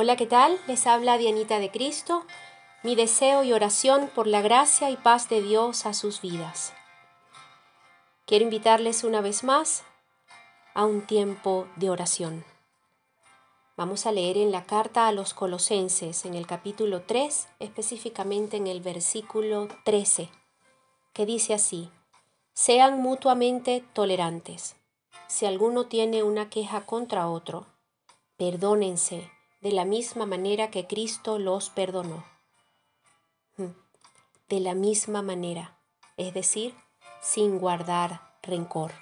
Hola, ¿qué tal? Les habla Dianita de Cristo. Mi deseo y oración por la gracia y paz de Dios a sus vidas. Quiero invitarles una vez más a un tiempo de oración. Vamos a leer en la carta a los colosenses, en el capítulo 3, específicamente en el versículo 13, que dice así, sean mutuamente tolerantes. Si alguno tiene una queja contra otro, perdónense de la misma manera que Cristo los perdonó. Hmm. De la misma manera, es decir, sin guardar rencor.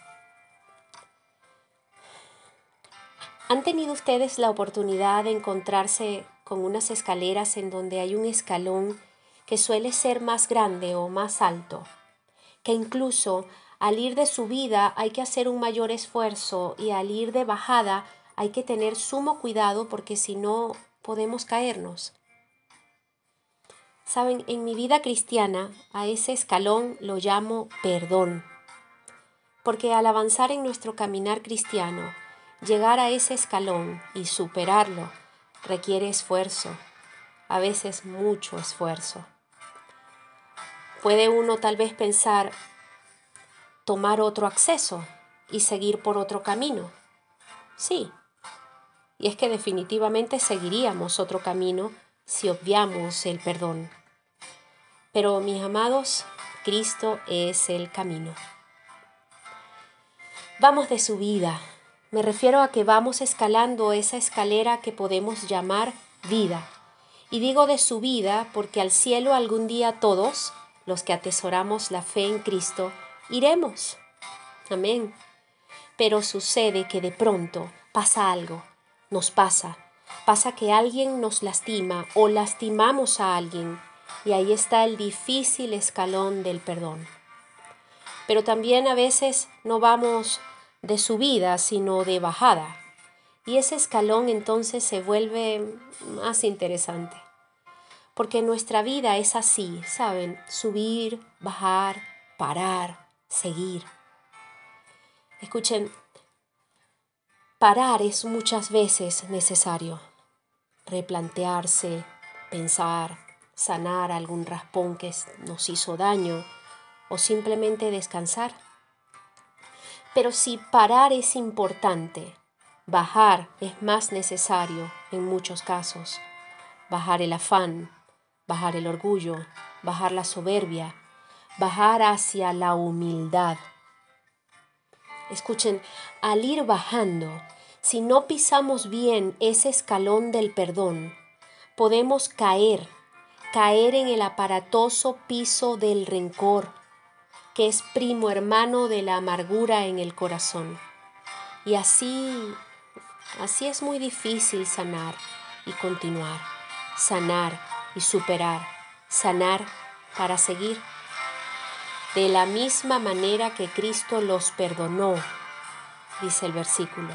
¿Han tenido ustedes la oportunidad de encontrarse con unas escaleras en donde hay un escalón que suele ser más grande o más alto? Que incluso al ir de subida hay que hacer un mayor esfuerzo y al ir de bajada hay que tener sumo cuidado porque si no podemos caernos. Saben, en mi vida cristiana a ese escalón lo llamo perdón, porque al avanzar en nuestro caminar cristiano, llegar a ese escalón y superarlo requiere esfuerzo, a veces mucho esfuerzo. Puede uno tal vez pensar tomar otro acceso y seguir por otro camino. Sí, y es que definitivamente seguiríamos otro camino si obviamos el perdón. Pero mis amados, Cristo es el camino. Vamos de subida. Me refiero a que vamos escalando esa escalera que podemos llamar vida. Y digo de subida porque al cielo algún día todos, los que atesoramos la fe en Cristo, iremos. Amén. Pero sucede que de pronto pasa algo nos pasa. Pasa que alguien nos lastima o lastimamos a alguien y ahí está el difícil escalón del perdón. Pero también a veces no vamos de subida, sino de bajada. Y ese escalón entonces se vuelve más interesante. Porque nuestra vida es así, ¿saben? Subir, bajar, parar, seguir. Escuchen, Parar es muchas veces necesario. Replantearse, pensar, sanar algún raspón que nos hizo daño o simplemente descansar. Pero si parar es importante, bajar es más necesario en muchos casos. Bajar el afán, bajar el orgullo, bajar la soberbia, bajar hacia la humildad Escuchen, al ir bajando, si no pisamos bien ese escalón del perdón, podemos caer, caer en el aparatoso piso del rencor, que es primo hermano de la amargura en el corazón. Y así, así es muy difícil sanar y continuar, sanar y superar, sanar para seguir de la misma manera que Cristo los perdonó, dice el versículo.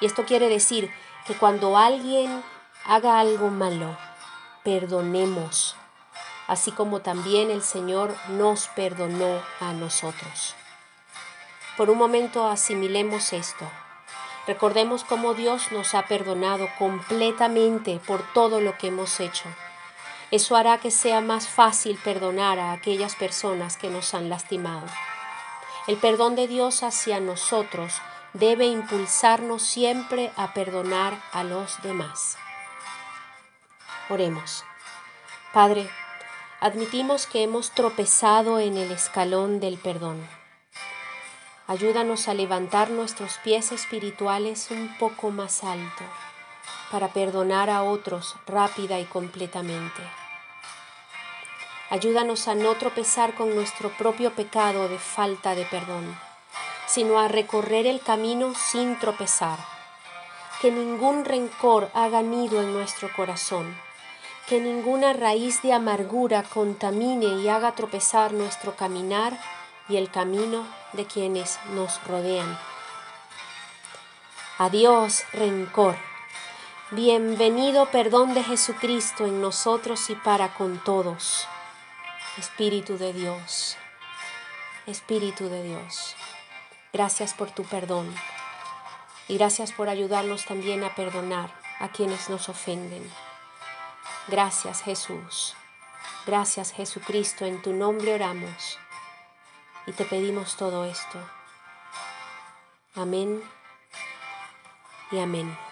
Y esto quiere decir que cuando alguien haga algo malo, perdonemos, así como también el Señor nos perdonó a nosotros. Por un momento asimilemos esto. Recordemos cómo Dios nos ha perdonado completamente por todo lo que hemos hecho eso hará que sea más fácil perdonar a aquellas personas que nos han lastimado. El perdón de Dios hacia nosotros debe impulsarnos siempre a perdonar a los demás. Oremos. Padre, admitimos que hemos tropezado en el escalón del perdón. Ayúdanos a levantar nuestros pies espirituales un poco más alto para perdonar a otros rápida y completamente. Ayúdanos a no tropezar con nuestro propio pecado de falta de perdón, sino a recorrer el camino sin tropezar. Que ningún rencor haga nido en nuestro corazón, que ninguna raíz de amargura contamine y haga tropezar nuestro caminar y el camino de quienes nos rodean. Adiós, rencor. Bienvenido perdón de Jesucristo en nosotros y para con todos. Espíritu de Dios, Espíritu de Dios, gracias por tu perdón y gracias por ayudarnos también a perdonar a quienes nos ofenden. Gracias Jesús. Gracias Jesucristo. En tu nombre oramos y te pedimos todo esto. Amén y amén.